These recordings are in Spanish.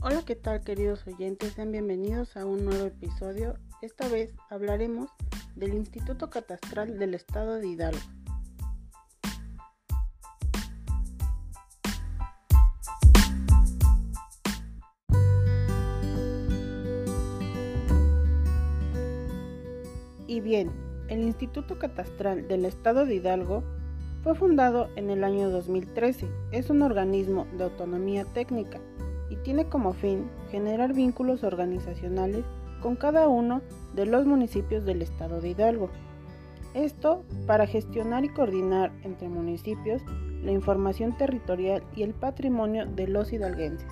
Hola, ¿qué tal queridos oyentes? Sean bienvenidos a un nuevo episodio. Esta vez hablaremos del Instituto Catastral del Estado de Hidalgo. Y bien, el Instituto Catastral del Estado de Hidalgo fue fundado en el año 2013. Es un organismo de autonomía técnica y tiene como fin generar vínculos organizacionales con cada uno de los municipios del estado de Hidalgo. Esto para gestionar y coordinar entre municipios la información territorial y el patrimonio de los hidalguenses.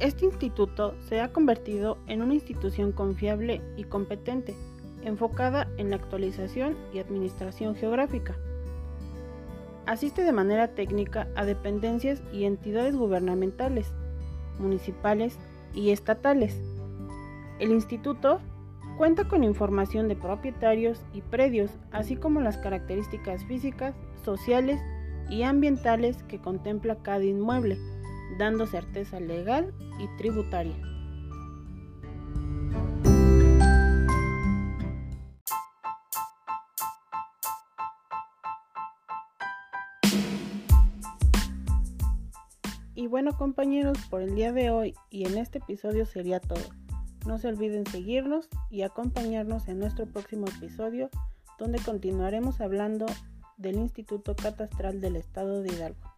Este instituto se ha convertido en una institución confiable y competente, enfocada en la actualización y administración geográfica. Asiste de manera técnica a dependencias y entidades gubernamentales, municipales y estatales. El instituto cuenta con información de propietarios y predios, así como las características físicas, sociales y ambientales que contempla cada inmueble dando certeza legal y tributaria. Y bueno compañeros, por el día de hoy y en este episodio sería todo. No se olviden seguirnos y acompañarnos en nuestro próximo episodio donde continuaremos hablando del Instituto Catastral del Estado de Hidalgo.